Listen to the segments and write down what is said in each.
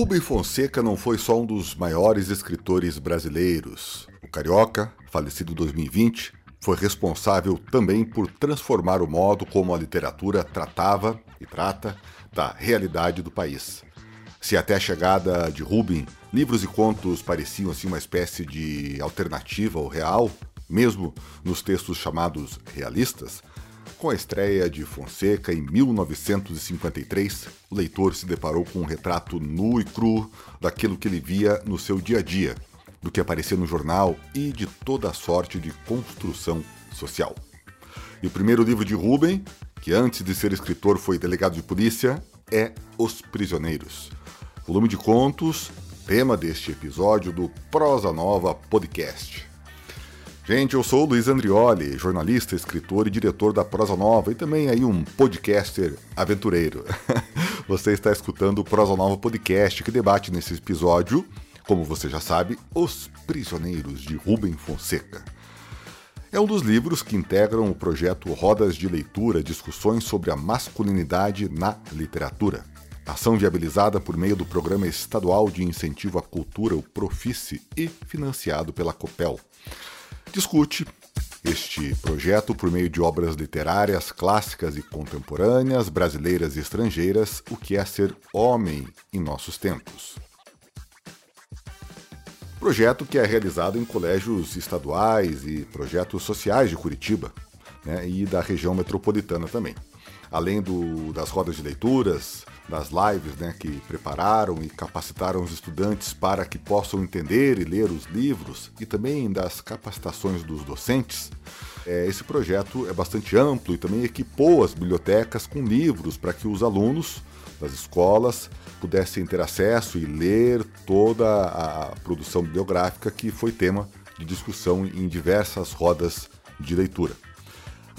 Rubem Fonseca não foi só um dos maiores escritores brasileiros. O carioca, falecido em 2020, foi responsável também por transformar o modo como a literatura tratava e trata da realidade do país. Se até a chegada de Rubem, livros e contos pareciam assim uma espécie de alternativa ao real, mesmo nos textos chamados realistas, com a estreia de Fonseca em 1953, o leitor se deparou com um retrato nu e cru daquilo que ele via no seu dia a dia, do que aparecia no jornal e de toda a sorte de construção social. E o primeiro livro de Rubem, que antes de ser escritor foi delegado de polícia, é Os Prisioneiros. Volume de contos, tema deste episódio do Prosa Nova Podcast. Gente, eu sou o Luiz Andrioli, jornalista, escritor e diretor da Prosa Nova e também aí um podcaster aventureiro. Você está escutando o Prosa Nova Podcast que debate nesse episódio, como você já sabe, Os Prisioneiros de Rubem Fonseca. É um dos livros que integram o projeto Rodas de Leitura, discussões sobre a masculinidade na literatura. Ação viabilizada por meio do Programa Estadual de Incentivo à Cultura, o Profice, e financiado pela COPEL discute este projeto por meio de obras literárias clássicas e contemporâneas, brasileiras e estrangeiras, o que é ser homem em nossos tempos. Projeto que é realizado em colégios estaduais e projetos sociais de Curitiba né, e da região metropolitana também. Além do, das rodas de leituras, das lives né, que prepararam e capacitaram os estudantes para que possam entender e ler os livros e também das capacitações dos docentes, é, esse projeto é bastante amplo e também equipou as bibliotecas com livros para que os alunos das escolas pudessem ter acesso e ler toda a produção bibliográfica que foi tema de discussão em diversas rodas de leitura.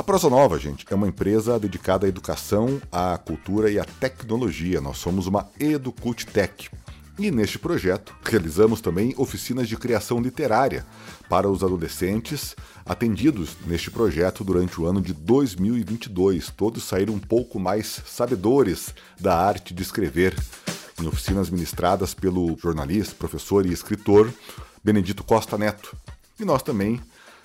A Prosa Nova, gente, é uma empresa dedicada à educação, à cultura e à tecnologia. Nós somos uma Educult Tech. E neste projeto, realizamos também oficinas de criação literária para os adolescentes atendidos neste projeto durante o ano de 2022. Todos saíram um pouco mais sabedores da arte de escrever em oficinas ministradas pelo jornalista, professor e escritor Benedito Costa Neto. E nós também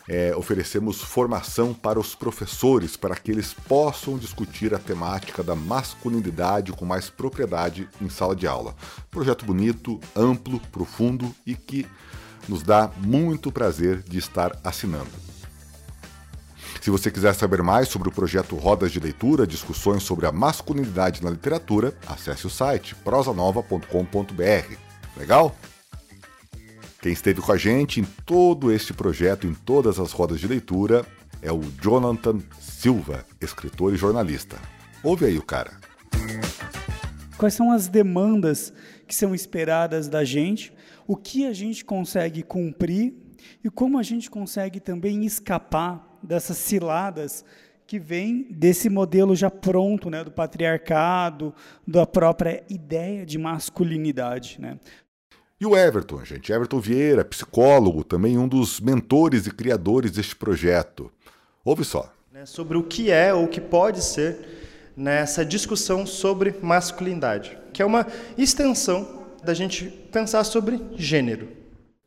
é, oferecemos formação para os professores para que eles possam discutir a temática da masculinidade com mais propriedade em sala de aula. Projeto bonito, amplo, profundo e que nos dá muito prazer de estar assinando. Se você quiser saber mais sobre o projeto Rodas de Leitura, discussões sobre a masculinidade na literatura, acesse o site prosanova.com.br. Legal? Quem esteve com a gente em todo este projeto, em todas as rodas de leitura, é o Jonathan Silva, escritor e jornalista. Ouve aí o cara. Quais são as demandas que são esperadas da gente? O que a gente consegue cumprir e como a gente consegue também escapar dessas ciladas que vêm desse modelo já pronto, né, do patriarcado, da própria ideia de masculinidade, né? E o Everton, gente, Everton Vieira, psicólogo, também um dos mentores e criadores deste projeto. Ouve só. Né, sobre o que é ou o que pode ser nessa discussão sobre masculinidade, que é uma extensão da gente pensar sobre gênero.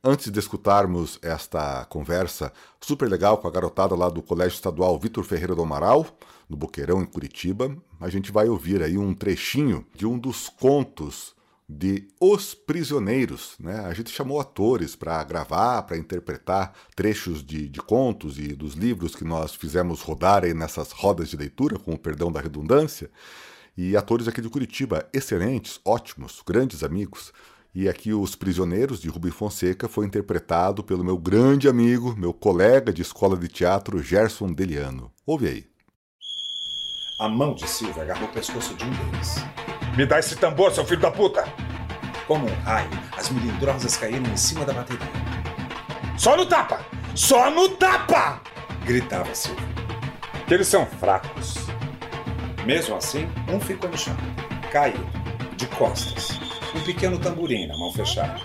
Antes de escutarmos esta conversa super legal com a garotada lá do Colégio Estadual Vitor Ferreira do Amaral, no Boqueirão, em Curitiba, a gente vai ouvir aí um trechinho de um dos contos de Os Prisioneiros. Né? A gente chamou atores para gravar, para interpretar trechos de, de, contos e dos livros que nós fizemos rodarem nessas rodas de leitura, com o perdão da redundância. E atores aqui de Curitiba, excelentes, ótimos, grandes amigos. E aqui Os Prisioneiros, de Rubem Fonseca, foi interpretado pelo meu grande amigo, meu colega de escola de teatro, Gerson Deliano. Ouve aí. A mão de Silvia agarrou o pescoço de um deles. Me dá esse tambor, seu filho da puta! Como um raio, as melindrosas caíram em cima da bateria. Só no tapa! Só no tapa! Gritava Silvio. Eles são fracos. Mesmo assim, um ficou no chão, caído, de costas, um pequeno tamborim na mão fechada.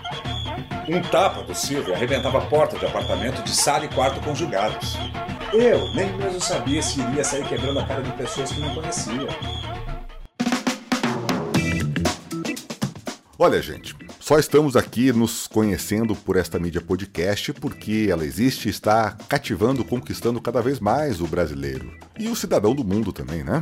Um tapa do Silvio arrebentava a porta de apartamento de sala e quarto conjugados. Eu nem mesmo sabia se iria sair quebrando a cara de pessoas que não conhecia. Olha, gente, só estamos aqui nos conhecendo por esta mídia podcast porque ela existe e está cativando, conquistando cada vez mais o brasileiro e o cidadão do mundo também, né?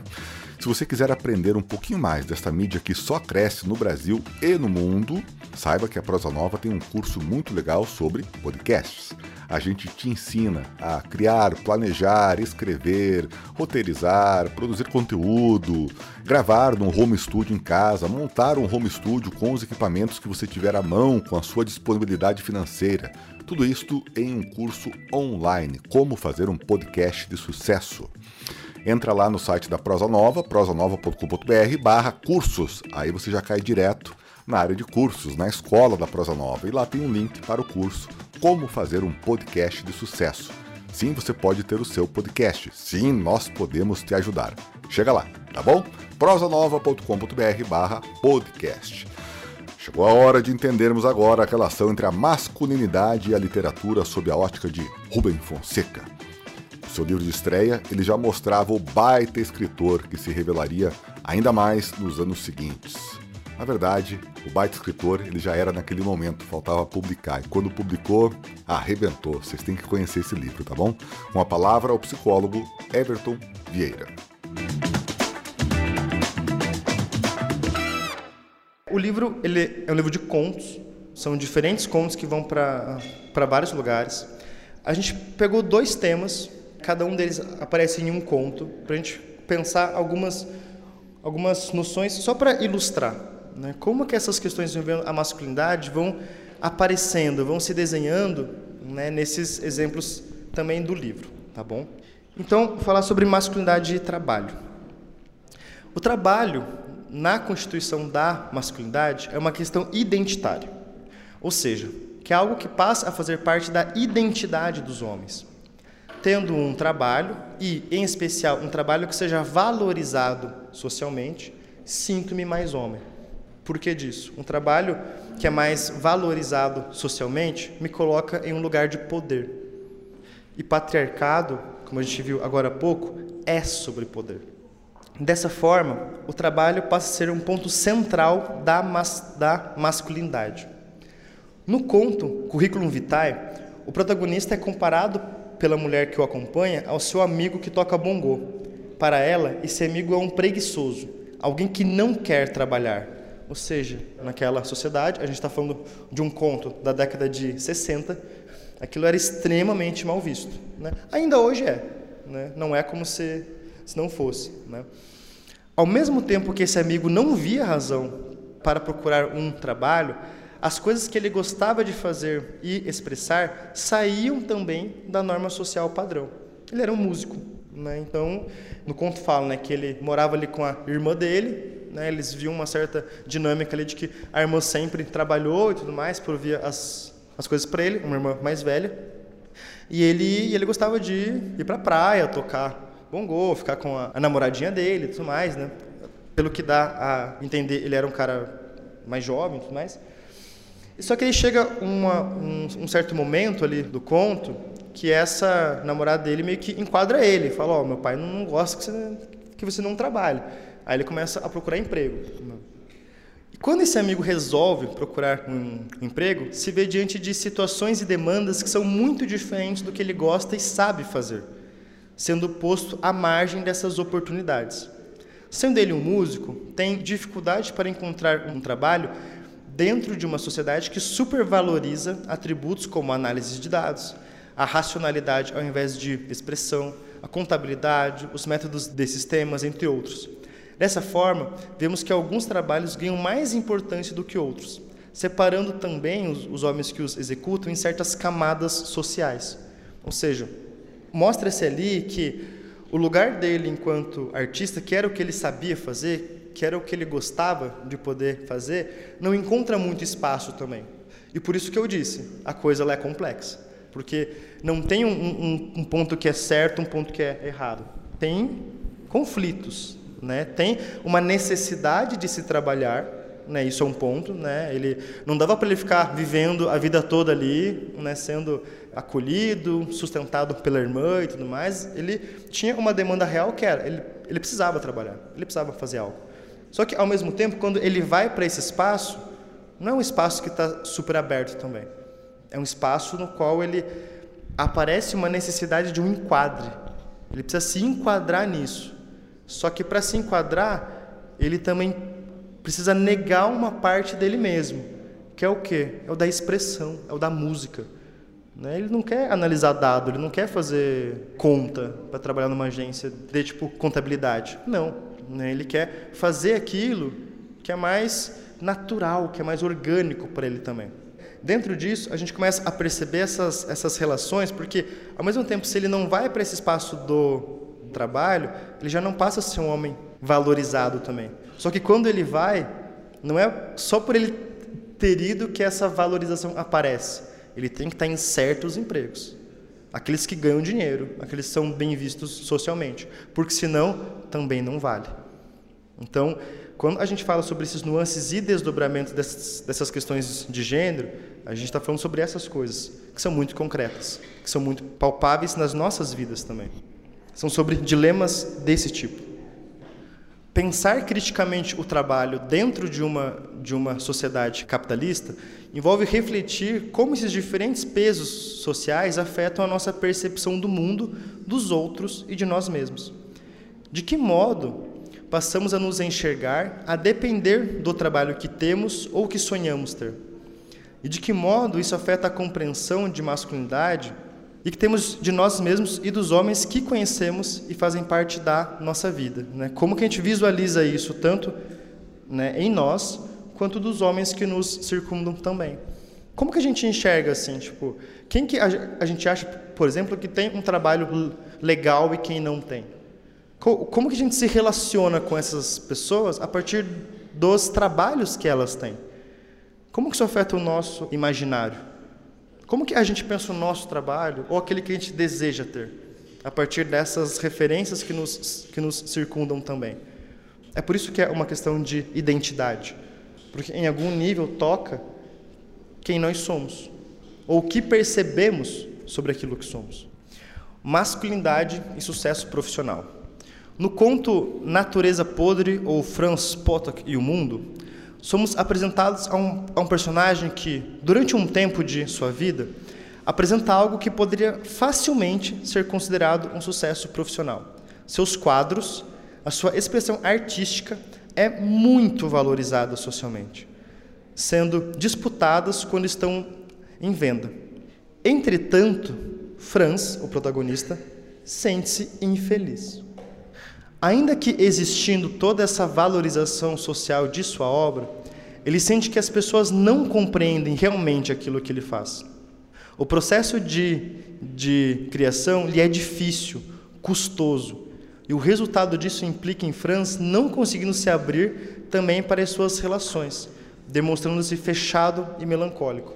Se você quiser aprender um pouquinho mais desta mídia que só cresce no Brasil e no mundo, saiba que a Prosa Nova tem um curso muito legal sobre podcasts. A gente te ensina a criar, planejar, escrever, roteirizar, produzir conteúdo, gravar num home studio em casa, montar um home studio com os equipamentos que você tiver à mão, com a sua disponibilidade financeira. Tudo isto em um curso online, como fazer um podcast de sucesso entra lá no site da Prosa Nova, prosanova.com.br barra cursos. Aí você já cai direto na área de cursos, na escola da Prosa Nova. E lá tem um link para o curso Como Fazer um Podcast de Sucesso. Sim, você pode ter o seu podcast. Sim, nós podemos te ajudar. Chega lá, tá bom? prosanova.com.br barra podcast. Chegou a hora de entendermos agora a relação entre a masculinidade e a literatura sob a ótica de Rubem Fonseca seu livro de estreia, ele já mostrava o baita escritor que se revelaria ainda mais nos anos seguintes. Na verdade, o baita escritor ele já era naquele momento, faltava publicar. E quando publicou, arrebentou. Vocês têm que conhecer esse livro, tá bom? Uma palavra ao psicólogo Everton Vieira. O livro ele é um livro de contos, são diferentes contos que vão para vários lugares. A gente pegou dois temas Cada um deles aparece em um conto, para a gente pensar algumas, algumas noções, só para ilustrar. Né? Como que essas questões envolvendo a masculinidade vão aparecendo, vão se desenhando né, nesses exemplos também do livro, tá bom? Então, falar sobre masculinidade e trabalho. O trabalho na constituição da masculinidade é uma questão identitária, ou seja, que é algo que passa a fazer parte da identidade dos homens tendo um trabalho e, em especial, um trabalho que seja valorizado socialmente, sinto-me mais homem. Por que disso? Um trabalho que é mais valorizado socialmente me coloca em um lugar de poder. E patriarcado, como a gente viu agora há pouco, é sobre poder. Dessa forma, o trabalho passa a ser um ponto central da, mas, da masculinidade. No conto Curriculum Vitae, o protagonista é comparado pela mulher que o acompanha ao seu amigo que toca bongô. Para ela, esse amigo é um preguiçoso, alguém que não quer trabalhar. Ou seja, naquela sociedade, a gente está falando de um conto da década de 60, aquilo era extremamente mal visto. Né? Ainda hoje é, né? não é como se, se não fosse. Né? Ao mesmo tempo que esse amigo não via razão para procurar um trabalho, as coisas que ele gostava de fazer e expressar saíam também da norma social padrão. Ele era um músico, né? então no conto fala né, que ele morava ali com a irmã dele, né? eles viam uma certa dinâmica ali de que a irmã sempre trabalhou e tudo mais, provia as, as coisas para ele, uma irmã mais velha, e ele, ele gostava de ir para a praia, tocar bongô, ficar com a, a namoradinha dele e tudo mais, né? Pelo que dá a entender, ele era um cara mais jovem e tudo mais. Só que aí chega uma, um, um, certo momento ali do conto que essa namorada dele meio que enquadra ele, fala: Ó, oh, meu pai não gosta que você, que você não trabalhe. Aí ele começa a procurar emprego. E quando esse amigo resolve procurar um emprego, se vê diante de situações e demandas que são muito diferentes do que ele gosta e sabe fazer, sendo posto à margem dessas oportunidades. Sendo ele um músico, tem dificuldade para encontrar um trabalho dentro de uma sociedade que supervaloriza atributos como a análise de dados, a racionalidade ao invés de expressão, a contabilidade, os métodos de sistemas, entre outros. Dessa forma, vemos que alguns trabalhos ganham mais importância do que outros, separando também os, os homens que os executam em certas camadas sociais. Ou seja, mostra-se ali que o lugar dele enquanto artista, que era o que ele sabia fazer, que era o que ele gostava de poder fazer, não encontra muito espaço também. E por isso que eu disse, a coisa é complexa. Porque não tem um, um, um, ponto que é certo, um ponto que é errado. Tem conflitos, né? tem uma necessidade de se trabalhar, né? isso é um ponto. Né? Ele, não dava para ele ficar vivendo a vida toda ali, né? sendo acolhido, sustentado pela irmã e tudo mais. Ele tinha uma demanda real que era, ele, ele precisava trabalhar, ele precisava fazer algo. Só que, ao mesmo tempo, quando ele vai para esse espaço, Não é um espaço que está super aberto também. É um espaço no qual ele aparece uma necessidade de um enquadre. Ele precisa se enquadrar nisso. Só que para se enquadrar, ele também precisa negar uma parte dele mesmo, que é o quê? É o da expressão, é o da música. Né? Ele não quer analisar dado, ele não quer fazer conta para trabalhar numa agência de tipo contabilidade. Não. Né? Ele quer fazer aquilo que é mais natural, que é mais orgânico para ele também. Dentro disso, a gente começa a perceber essas, essas relações, porque, ao mesmo tempo, se ele não vai para esse espaço do trabalho, ele já não passa a ser um homem valorizado também. Só que quando ele vai, não é só por ele ter ido que essa valorização aparece. Ele tem que estar em certos empregos. Aqueles que ganham dinheiro, aqueles que são bem vistos socialmente. Porque senão, também não vale. Então, quando a gente fala sobre esses nuances e desdobramentos dessas, dessas questões de gênero, a gente está falando sobre essas coisas, que são muito concretas, que são muito palpáveis nas nossas vidas também. São sobre dilemas desse tipo. Pensar criticamente o trabalho dentro de uma, de uma sociedade capitalista envolve refletir como esses diferentes pesos sociais afetam a nossa percepção do mundo, dos outros e de nós mesmos. De que modo passamos a nos enxergar a depender do trabalho que temos ou que sonhamos ter? E de que modo isso afeta a compreensão de masculinidade e que temos de nós mesmos e dos homens que conhecemos e fazem parte da nossa vida? Né? Como que a gente visualiza isso, tanto né, em nós, quanto dos homens que nos circundam também? Como que a gente enxerga assim, tipo, quem que a, gente acha, por exemplo, que tem um trabalho legal e quem não tem? Como que a gente se relaciona com essas pessoas a partir dos trabalhos que elas têm? Como que isso afeta o nosso imaginário? Como que a gente pensa o nosso trabalho ou aquele que a gente deseja ter? A partir dessas referências que nos, que nos circundam também. É por isso que é uma questão de identidade. Porque em algum nível toca quem nós somos. Ou o que percebemos sobre aquilo que somos. Masculinidade e sucesso profissional. No conto Natureza Podre ou Franz Potok e o Mundo, somos apresentados a um, a um personagem que, durante um tempo de sua vida, apresenta algo que poderia facilmente ser considerado um sucesso profissional. Seus quadros, a sua expressão artística é muito valorizada socialmente, sendo disputadas quando estão em venda. Entretanto, Franz, o protagonista, sente-se infeliz. Ainda que existindo toda essa valorização social de sua obra, ele sente que as pessoas não compreendem realmente aquilo que ele faz. O processo de, de criação lhe é difícil, custoso, e o resultado disso implica em Franz não conseguindo se abrir também para as suas relações, demonstrando-se fechado e melancólico.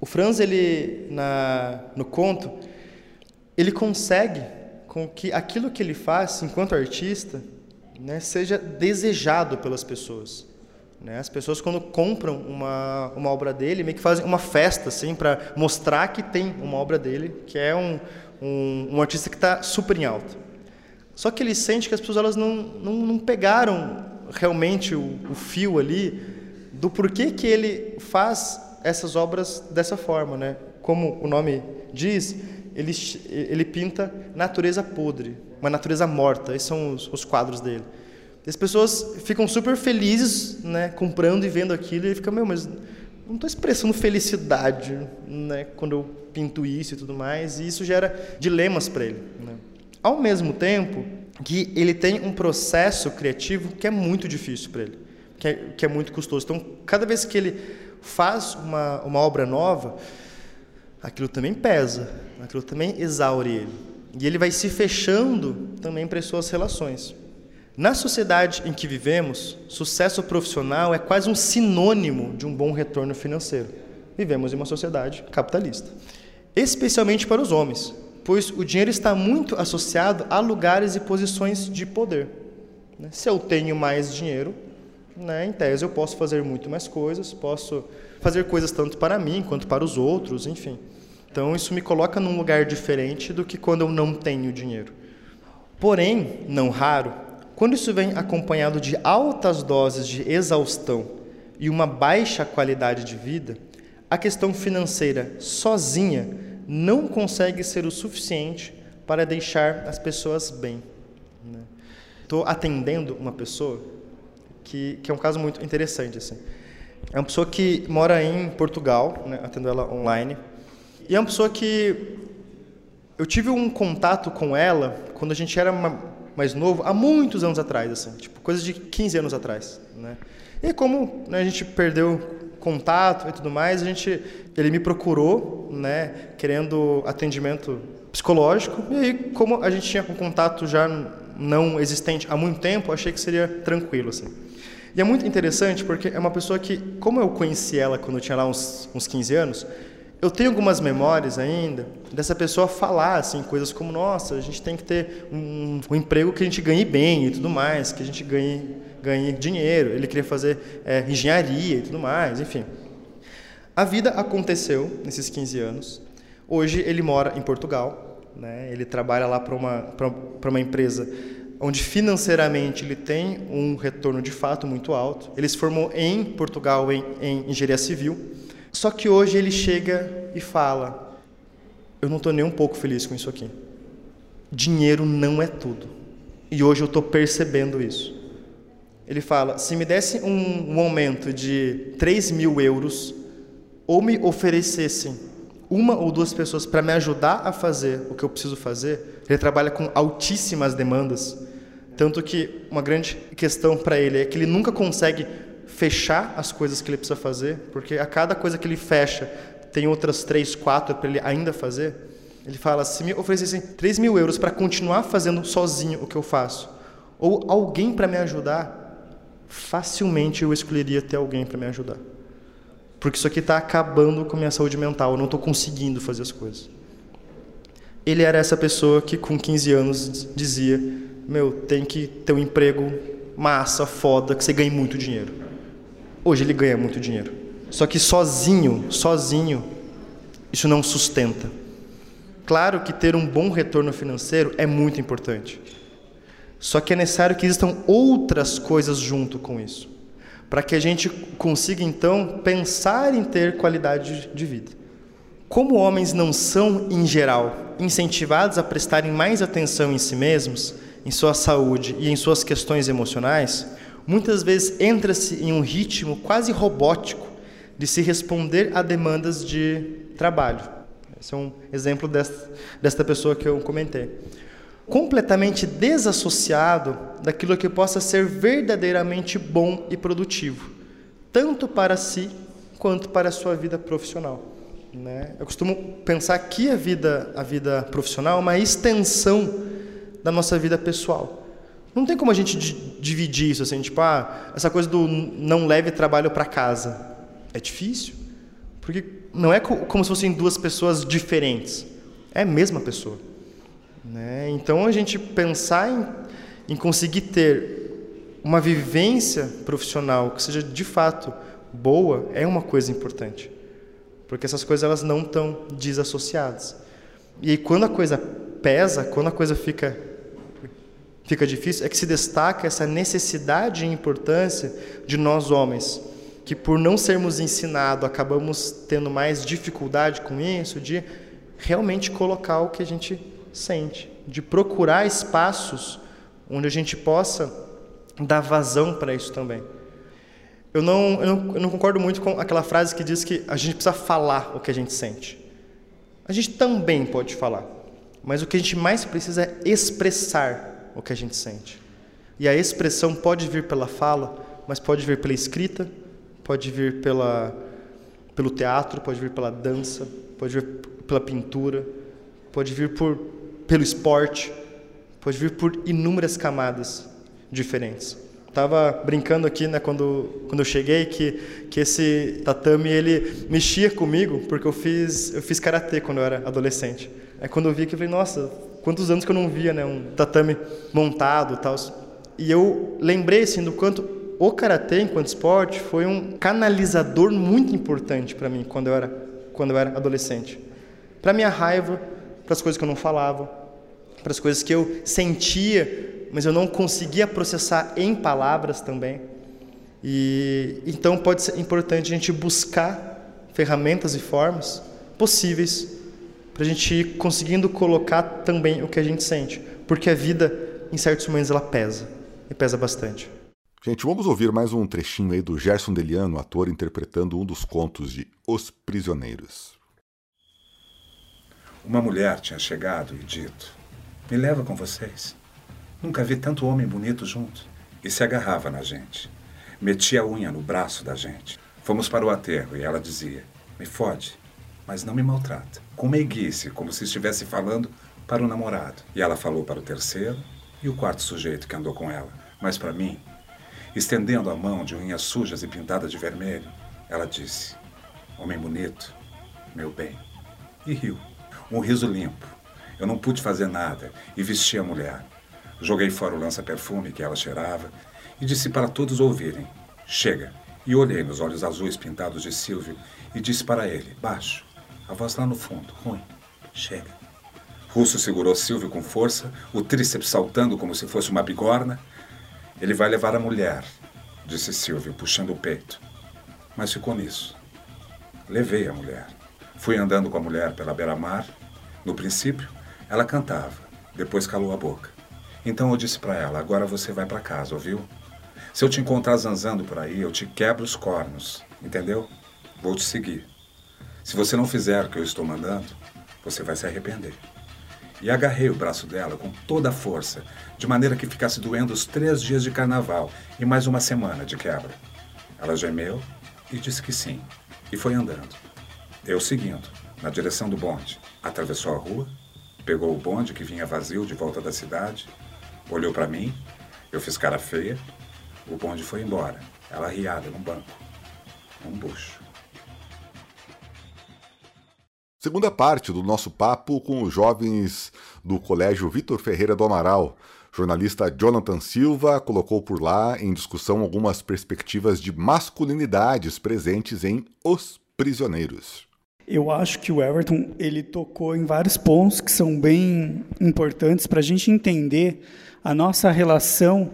O Franz, ele, na, no conto, ele consegue com que aquilo que ele faz enquanto artista né, seja desejado pelas pessoas. Né? As pessoas, quando compram uma, uma obra dele, meio que fazem uma festa assim, para mostrar que tem uma obra dele, que é um, um, um artista que está super em alta. Só que ele sente que as pessoas elas não, não, não pegaram realmente o, o fio ali do porquê que ele faz essas obras dessa forma. Né? Como o nome diz, ele, ele pinta natureza podre, uma natureza morta. Esses são os, os quadros dele. as pessoas ficam super felizes, né, comprando e vendo aquilo, e ficam, meu, mas não estou expressando felicidade, né, quando eu pinto isso e tudo mais, e isso gera dilemas para ele. Né. Ao mesmo tempo que ele tem um processo criativo que é muito difícil para ele, que é, que é muito custoso. Então, cada vez que ele faz uma, uma obra nova, aquilo também pesa, aquilo também exaure ele. E ele vai se fechando também para as suas relações. Na sociedade em que vivemos, sucesso profissional é quase um sinônimo de um bom retorno financeiro. Vivemos em uma sociedade capitalista, especialmente para os homens, pois o dinheiro está muito associado a lugares e posições de poder. Né? Se eu tenho mais dinheiro, né, em tese eu posso fazer muito mais coisas, posso fazer coisas tanto para mim quanto para os outros, enfim. Então isso me coloca num lugar diferente do que quando eu não tenho dinheiro. Porém, não raro, quando isso vem acompanhado de altas doses de exaustão e uma baixa qualidade de vida, a questão financeira sozinha não consegue ser o suficiente para deixar as pessoas bem. Estou né? atendendo uma pessoa que, que é um caso muito interessante. Assim. É uma pessoa que mora em Portugal, né? atendo ela online, e é uma pessoa que eu tive um contato com ela quando a gente era mais novo, há muitos anos atrás, assim, tipo, coisa de 15 anos atrás, né? E como né, a gente perdeu contato e tudo mais, a gente, ele me procurou, né, querendo atendimento psicológico, e aí, como a gente tinha um contato já não existente há muito tempo, achei que seria tranquilo, assim. E é muito interessante porque é uma pessoa que, como eu conheci ela quando eu tinha lá uns, uns 15 anos, eu tenho algumas memórias ainda dessa pessoa falar assim coisas como nossa a gente tem que ter um, um emprego que a gente ganhe bem e tudo mais que a gente ganhe ganhe dinheiro. Ele queria fazer é, engenharia e tudo mais enfim. A vida aconteceu nesses 15 anos. Hoje ele mora em Portugal né? Ele trabalha lá para uma para uma empresa onde financeiramente ele tem um retorno de fato muito alto ele se formou em Portugal em, em engenharia civil só que hoje ele chega e fala: Eu não estou nem um pouco feliz com isso aqui. Dinheiro não é tudo. E hoje eu estou percebendo isso. Ele fala: Se me desse um, um aumento de 3 mil euros, ou me oferecessem uma ou duas pessoas para me ajudar a fazer o que eu preciso fazer, ele trabalha com altíssimas demandas. Tanto que uma grande questão para ele é que ele nunca consegue fechar as coisas que ele precisa fazer, porque a cada coisa que ele fecha tem outras três, quatro para ele ainda fazer. Ele fala: se me oferecessem 3 mil euros para continuar fazendo sozinho o que eu faço, ou alguém para me ajudar, facilmente eu escolheria ter alguém para me ajudar. Porque isso aqui está acabando com a minha saúde mental, eu não estou conseguindo fazer as coisas. Ele era essa pessoa que com 15 anos dizia: Meu, tem que ter um emprego massa, foda, que você ganhe muito dinheiro. Hoje ele ganha muito dinheiro. Só que sozinho, sozinho, isso não sustenta. Claro que ter um bom retorno financeiro é muito importante. Só que é necessário que existam outras coisas junto com isso, para que a gente consiga então pensar em ter qualidade de vida. Como homens não são, em geral, incentivados a prestarem mais atenção em si mesmos, em sua saúde e em suas questões emocionais, muitas vezes entra-se em um ritmo quase robótico de se responder a demandas de trabalho. Esse é um exemplo desta, desta pessoa que eu comentei. Completamente desassociado daquilo que possa ser verdadeiramente bom e produtivo, tanto para si quanto para a sua vida profissional. Né? Eu costumo pensar que a vida, a vida profissional é uma extensão da nossa vida pessoal. Não tem como a gente dividir isso assim, tipo, ah, essa coisa do não leve trabalho para casa. É difícil, porque não é como se fossem duas pessoas diferentes. É a mesma pessoa. Né? Então a gente pensar em, em conseguir ter uma vivência profissional que seja de fato boa é uma coisa importante, porque essas coisas elas não estão desassociadas. E aí, quando a coisa pesa, quando a coisa fica fica difícil é que se destaca essa necessidade e importância de nós homens, que por não sermos ensinados acabamos tendo mais dificuldade com isso, de realmente colocar o que a gente sente, de procurar espaços onde a gente possa dar vazão para isso também. Eu não, eu não, eu não concordo muito com aquela frase que diz que a gente precisa falar o que a gente sente. A gente também pode falar, mas o que a gente mais precisa é expressar o que a gente sente. E a expressão pode vir pela fala, mas pode vir pela escrita, pode vir pela, pelo teatro, pode vir pela dança, pode vir pela pintura, pode vir por, pelo esporte, pode vir por inúmeras camadas diferentes. Tava brincando aqui, né, quando, quando eu cheguei, que, que esse tatame ele mexia comigo, porque eu fiz eu fiz karatê quando eu era adolescente. Aí quando eu vi que eu falei, nossa, quantos anos que eu não via, né, um tatame montado, tal. E eu lembrei assim do quanto o karatê enquanto esporte foi um canalizador muito importante para mim quando eu era quando eu era adolescente. Para minha raiva, para as coisas que eu não falava, para as coisas que eu sentia, mas eu não conseguia processar em palavras também. E então pode ser importante a gente buscar ferramentas e formas possíveis para a gente ir conseguindo colocar também o que a gente sente, porque a vida em certos momentos ela pesa e pesa bastante. Gente, vamos ouvir mais um trechinho aí do Gerson Deliano, ator interpretando um dos contos de Os Prisioneiros. Uma mulher tinha chegado e dito: Me leva com vocês. Nunca vi tanto homem bonito junto. E se agarrava na gente. Metia a unha no braço da gente. Fomos para o aterro e ela dizia: Me fode, mas não me maltrata. Com meiguice, como se estivesse falando para o namorado. E ela falou para o terceiro e o quarto sujeito que andou com ela. Mas para mim, estendendo a mão de unhas sujas e pintadas de vermelho, ela disse: Homem bonito, meu bem. E riu. Um riso limpo. Eu não pude fazer nada e vesti a mulher. Joguei fora o lança-perfume que ela cheirava e disse para todos ouvirem: Chega. E olhei nos olhos azuis pintados de Silvio e disse para ele, baixo, a voz lá no fundo, ruim: Chega. Russo segurou Silvio com força, o tríceps saltando como se fosse uma bigorna. Ele vai levar a mulher, disse Silvio, puxando o peito. Mas ficou nisso. Levei a mulher. Fui andando com a mulher pela beira-mar no princípio, ela cantava, depois calou a boca. Então eu disse para ela: agora você vai para casa, ouviu? Se eu te encontrar zanzando por aí, eu te quebro os cornos, entendeu? Vou te seguir. Se você não fizer o que eu estou mandando, você vai se arrepender. E agarrei o braço dela com toda a força, de maneira que ficasse doendo os três dias de carnaval e mais uma semana de quebra. Ela gemeu e disse que sim, e foi andando. Eu seguindo, na direção do bonde. Atravessou a rua, pegou o bonde que vinha vazio de volta da cidade, olhou para mim, eu fiz cara feia, o bonde foi embora, ela riada num banco, um bucho. Segunda parte do nosso papo com os jovens do Colégio Vitor Ferreira do Amaral. jornalista Jonathan Silva colocou por lá em discussão algumas perspectivas de masculinidades presentes em Os Prisioneiros. Eu acho que o Everton ele tocou em vários pontos que são bem importantes para a gente entender a nossa relação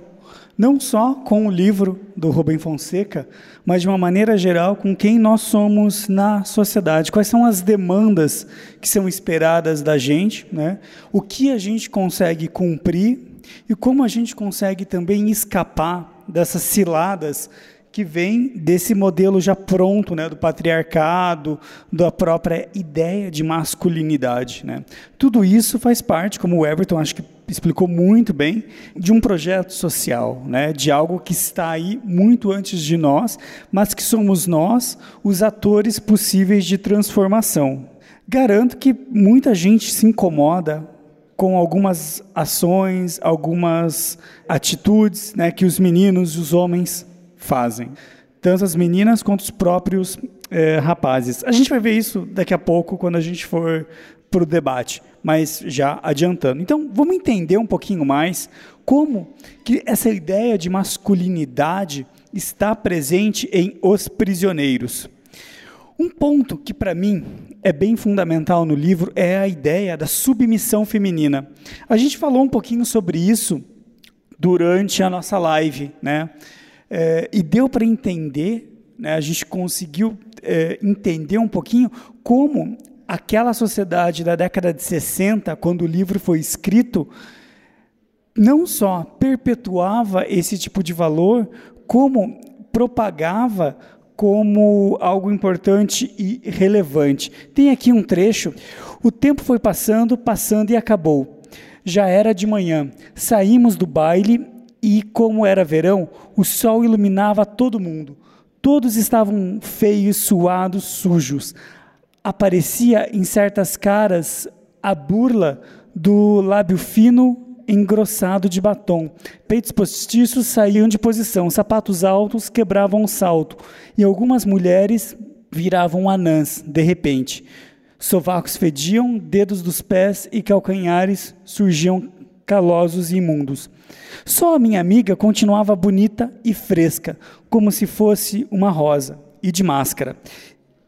não só com o livro do Rubem Fonseca, mas de uma maneira geral com quem nós somos na sociedade. Quais são as demandas que são esperadas da gente, né? O que a gente consegue cumprir e como a gente consegue também escapar dessas ciladas que vem desse modelo já pronto, né, do patriarcado, da própria ideia de masculinidade. Né. Tudo isso faz parte, como o Everton acho que explicou muito bem, de um projeto social, né, de algo que está aí muito antes de nós, mas que somos nós os atores possíveis de transformação. Garanto que muita gente se incomoda com algumas ações, algumas atitudes né, que os meninos, os homens fazem, tanto as meninas quanto os próprios é, rapazes. A gente vai ver isso daqui a pouco quando a gente for para o debate, mas já adiantando. Então, vamos entender um pouquinho mais como que essa ideia de masculinidade está presente em Os Prisioneiros. Um ponto que para mim é bem fundamental no livro é a ideia da submissão feminina. A gente falou um pouquinho sobre isso durante a nossa live, né? É, e deu para entender, né, a gente conseguiu é, entender um pouquinho como aquela sociedade da década de 60, quando o livro foi escrito, não só perpetuava esse tipo de valor, como propagava como algo importante e relevante. Tem aqui um trecho: o tempo foi passando, passando e acabou. Já era de manhã. Saímos do baile e, como era verão, o sol iluminava todo mundo. Todos estavam feios, suados, sujos. Aparecia em certas caras a burla do lábio fino engrossado de batom. Peitos postiços saíam de posição, sapatos altos quebravam o salto, e algumas mulheres viravam anãs, de repente. Sovacos fediam, dedos dos pés e calcanhares surgiam calosos e imundos. Só a minha amiga continuava bonita e fresca, como se fosse uma rosa, e de máscara.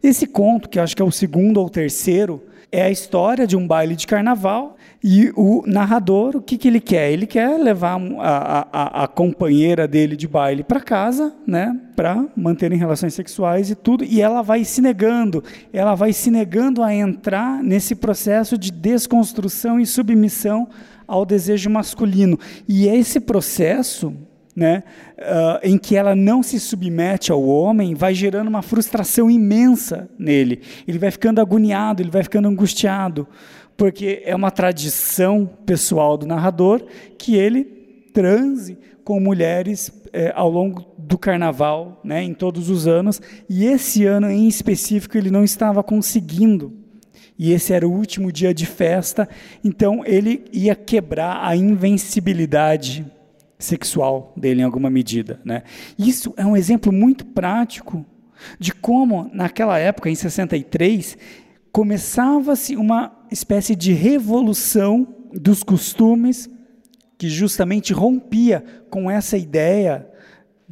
Esse conto, que acho que é o segundo ou terceiro, É a história de um baile de carnaval e o narrador, o que, que ele quer? Ele quer levar a, a, a companheira dele de baile para casa, né, para manterem relações sexuais e tudo, e ela vai se negando, ela vai se negando a entrar nesse processo de desconstrução e submissão ao desejo masculino. E esse processo, né, uh, em que ela não se submete ao homem, vai gerando uma frustração imensa nele. Ele vai ficando agoniado, ele vai ficando angustiado porque é uma tradição pessoal do narrador que ele transe com mulheres é, ao longo do carnaval, né, em todos os anos, e esse ano em específico ele não estava conseguindo. E esse era o último dia de festa, então ele ia quebrar a invencibilidade sexual dele em alguma medida, né? Isso é um exemplo muito prático de como naquela época em 63 começava-se uma espécie de revolução dos costumes que justamente rompia com essa ideia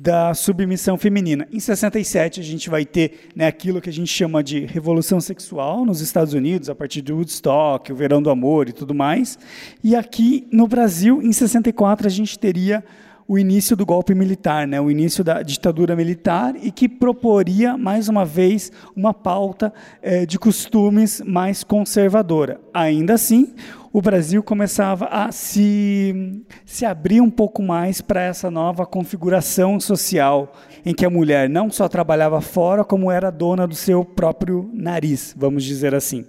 da submissão feminina. Em 67 a gente vai ter né, aquilo que a gente chama de revolução sexual nos Estados Unidos, a partir de Woodstock, o Verão do Amor e tudo mais. E aqui no Brasil, em 64, a gente teria o início do golpe militar, né, o início da ditadura militar, e que proporia, mais uma vez, uma pauta eh, de costumes mais conservadora. Ainda assim, o Brasil começava a se, se abrir um pouco mais para essa nova configuração social, em que a mulher não só trabalhava fora, como era dona do seu próprio nariz, vamos dizer assim.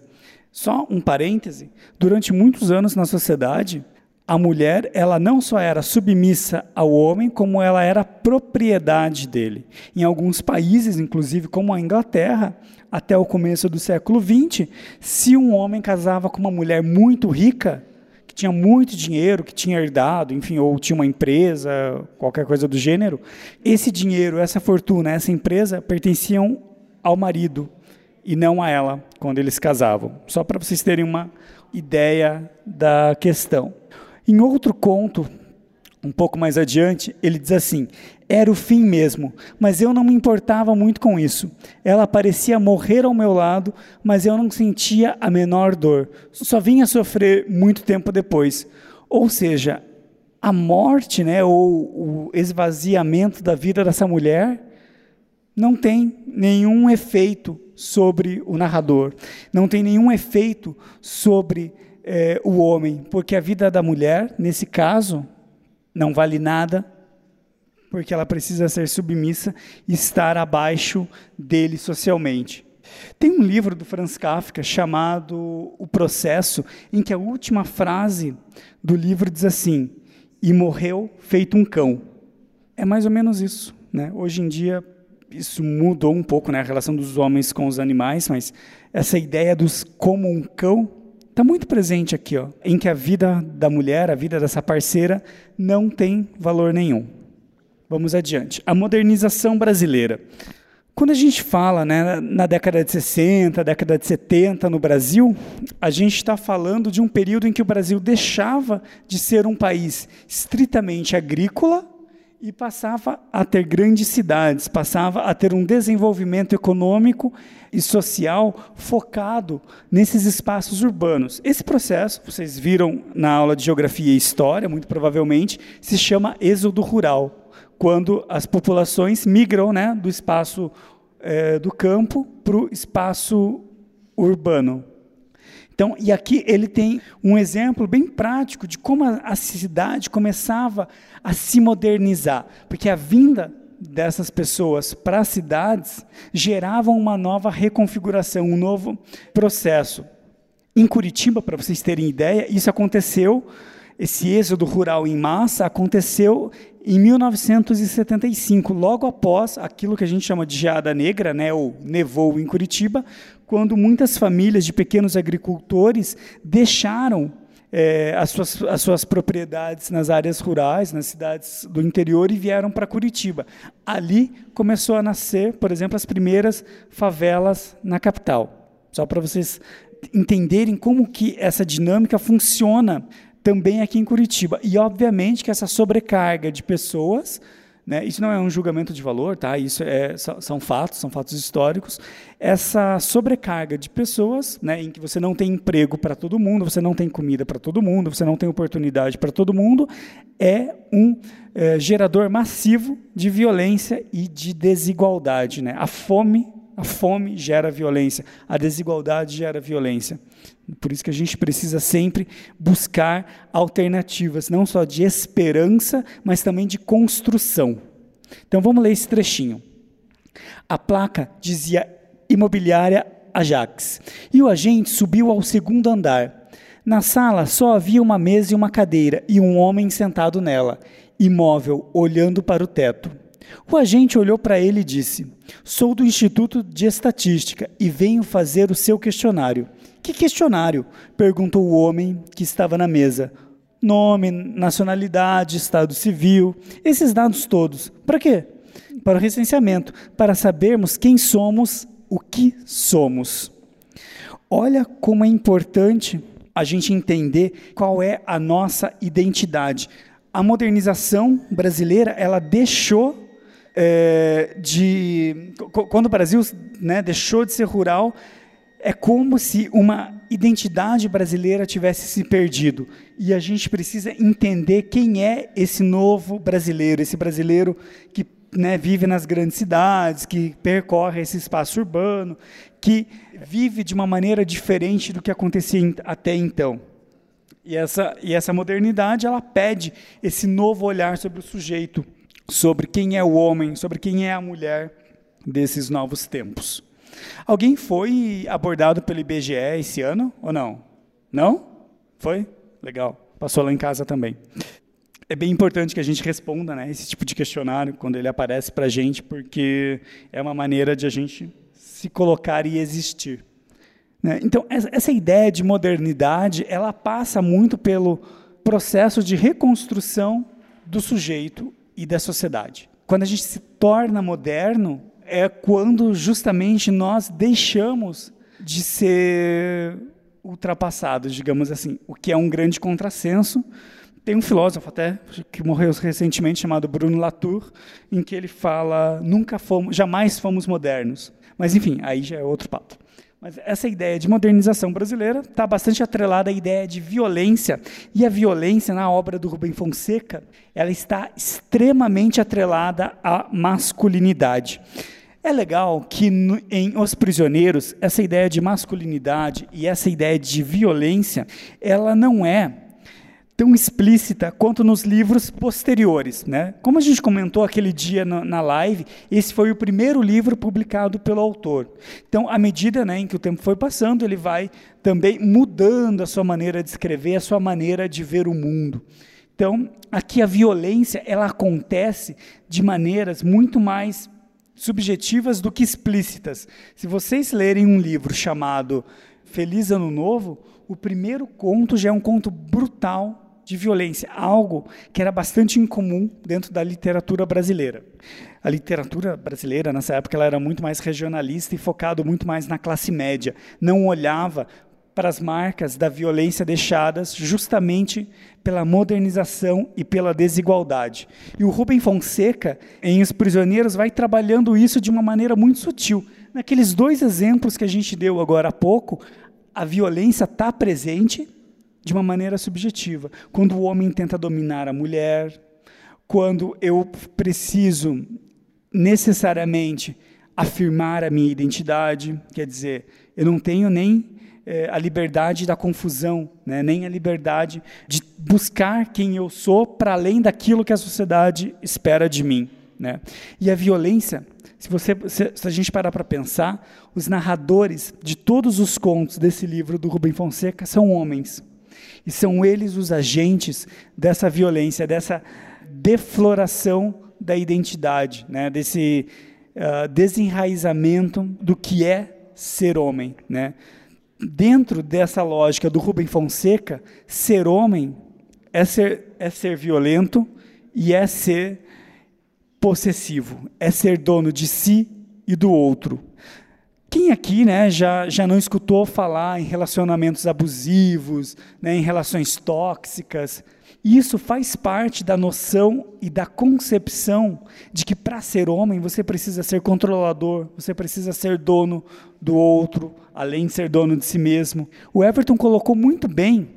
Só um parêntese: durante muitos anos na sociedade, a mulher, ela não só era submissa ao homem, como ela era propriedade dele. Em alguns países, inclusive como a Inglaterra, até o começo do século XX, se um homem casava com uma mulher muito rica, que tinha muito dinheiro, que tinha herdado, enfim, ou tinha uma empresa, qualquer coisa do gênero, esse dinheiro, essa fortuna, essa empresa pertenciam ao marido e não a ela quando eles casavam. Só para vocês terem uma ideia da questão. Em outro conto, um pouco mais adiante, ele diz assim: Era o fim mesmo, mas eu não me importava muito com isso. Ela parecia morrer ao meu lado, mas eu não sentia a menor dor. Só vinha sofrer muito tempo depois. Ou seja, a morte, né, ou o esvaziamento da vida dessa mulher, não tem nenhum efeito sobre o narrador, não tem nenhum efeito sobre é, o homem, porque a vida da mulher, nesse caso, não vale nada, porque ela precisa ser submissa e estar abaixo dele socialmente. Tem um livro do Franz Kafka chamado O Processo, em que a última frase do livro diz assim: E morreu feito um cão. É mais ou menos isso. Né? Hoje em dia, isso mudou um pouco né, a relação dos homens com os animais, mas essa ideia dos como um cão está muito presente aqui, ó, em que a vida da mulher, a vida dessa parceira, não tem valor nenhum. Vamos adiante. A modernização brasileira. Quando a gente fala né, na década de 60, década de 70 no Brasil, a gente está falando de um período em que o Brasil deixava de ser um país estritamente agrícola e passava a ter grandes cidades, passava a ter um desenvolvimento econômico e social focado nesses espaços urbanos. Esse processo, vocês viram na aula de Geografia e História, muito provavelmente, se chama êxodo rural, quando as populações migram né, do espaço é, do campo para o espaço urbano. Então, e aqui ele tem um exemplo bem prático de como a, cidade começava a se modernizar, porque a vinda dessas pessoas para as cidades gerava uma nova reconfiguração, um novo processo. Em Curitiba, para vocês terem ideia, isso aconteceu, esse êxodo rural em massa aconteceu em 1975, logo após aquilo que a gente chama de geada negra, né, ou nevou em Curitiba, quando muitas famílias de pequenos agricultores deixaram é, as, suas, as suas propriedades nas áreas rurais, nas cidades do interior e vieram para Curitiba. Ali começou a nascer, por exemplo, as primeiras favelas na capital. Só para vocês entenderem como que essa dinâmica funciona também aqui em Curitiba. E obviamente que essa sobrecarga de pessoas né, isso não é um julgamento de valor, tá? Isso é, são fatos, são fatos históricos. Essa sobrecarga de pessoas, né, em que você não tem emprego para todo mundo, você não tem comida para todo mundo, você não tem oportunidade para todo mundo, é um é, gerador massivo de violência e de desigualdade, né? A fome a fome gera violência, a desigualdade gera violência. Por isso que a gente precisa sempre buscar alternativas, não só de esperança, mas também de construção. Então vamos ler esse trechinho. A placa dizia Imobiliária Ajax. E o agente subiu ao segundo andar. Na sala só havia uma mesa e uma cadeira e um homem sentado nela, imóvel, olhando para o teto. O agente olhou para ele e disse: Sou do Instituto de Estatística e venho fazer o seu questionário. Que questionário? perguntou o homem que estava na mesa. Nome, nacionalidade, estado civil, esses dados todos. Para quê? Para o recenseamento, para sabermos quem somos, o que somos. Olha como é importante a gente entender qual é a nossa identidade. A modernização brasileira, ela deixou é, de quando o Brasil né, deixou de ser rural, é como se uma identidade brasileira tivesse se perdido. E a gente precisa entender quem é esse novo brasileiro, esse brasileiro que né, vive nas grandes cidades, que percorre esse espaço urbano, que vive de uma maneira diferente do que acontecia até então. E essa, e essa modernidade ela pede esse novo olhar sobre o sujeito sobre quem é o homem, sobre quem é a mulher desses novos tempos. Alguém foi abordado pelo IBGE esse ano ou não? Não? Foi? Legal. Passou lá em casa também. É bem importante que a gente responda né, esse tipo de questionário quando ele aparece para a gente, porque é uma maneira de a gente se colocar e existir. Né? Então, essa ideia de modernidade, ela passa muito pelo processo de reconstrução do sujeito e da sociedade. Quando a gente se torna moderno, é quando justamente nós deixamos de ser ultrapassados, digamos assim, o que é um grande contrassenso. Tem um filósofo até que morreu recentemente chamado Bruno Latour, em que ele fala: nunca fomos, jamais fomos modernos. Mas enfim, aí já é outro papo. Mas essa ideia de modernização brasileira está bastante atrelada à ideia de violência. E a violência, na obra do Rubem Fonseca, ela está extremamente atrelada à masculinidade. É legal que no, em Os Prisioneiros, essa ideia de masculinidade e essa ideia de violência, ela não é tão explícita quanto nos livros posteriores. Né? Como a gente comentou aquele dia na, na, live, esse foi o primeiro livro publicado pelo autor. Então, à medida né, em que o tempo foi passando, ele vai também mudando a sua maneira de escrever, a sua maneira de ver o mundo. Então, aqui a violência ela acontece de maneiras muito mais subjetivas do que explícitas. Se vocês lerem um livro chamado Feliz Ano Novo, o primeiro conto já é um conto brutal de violência, algo que era bastante incomum dentro da literatura brasileira. A literatura brasileira, nessa época, ela era muito mais regionalista e focado muito mais na classe média, não olhava para as marcas da violência deixadas justamente pela modernização e pela desigualdade. E o Rubem Fonseca, em Os Prisioneiros, vai trabalhando isso de uma maneira muito sutil. Naqueles dois exemplos que a gente deu agora há pouco, a violência está presente, de uma maneira subjetiva. Quando o homem tenta dominar a mulher, quando eu preciso necessariamente afirmar a minha identidade, quer dizer, eu não tenho nem é, a liberdade da confusão, né, nem a liberdade de buscar quem eu sou para além daquilo que a sociedade espera de mim. Né? E a violência, se, você, se, se a gente parar para pensar, os narradores de todos os contos desse livro do Rubem Fonseca são homens. E são eles os agentes dessa violência, dessa defloração da identidade, né? desse uh, desenraizamento do que é ser homem. Né? Dentro dessa lógica do Rubem Fonseca, ser homem é ser, é ser violento e é ser possessivo, é ser dono de si e do outro. Quem aqui né, já, já não escutou falar em relacionamentos abusivos, né, em relações tóxicas? Isso faz parte da noção e da concepção de que para ser homem você precisa ser controlador, você precisa ser dono do outro, além de ser dono de si mesmo. O Everton colocou muito bem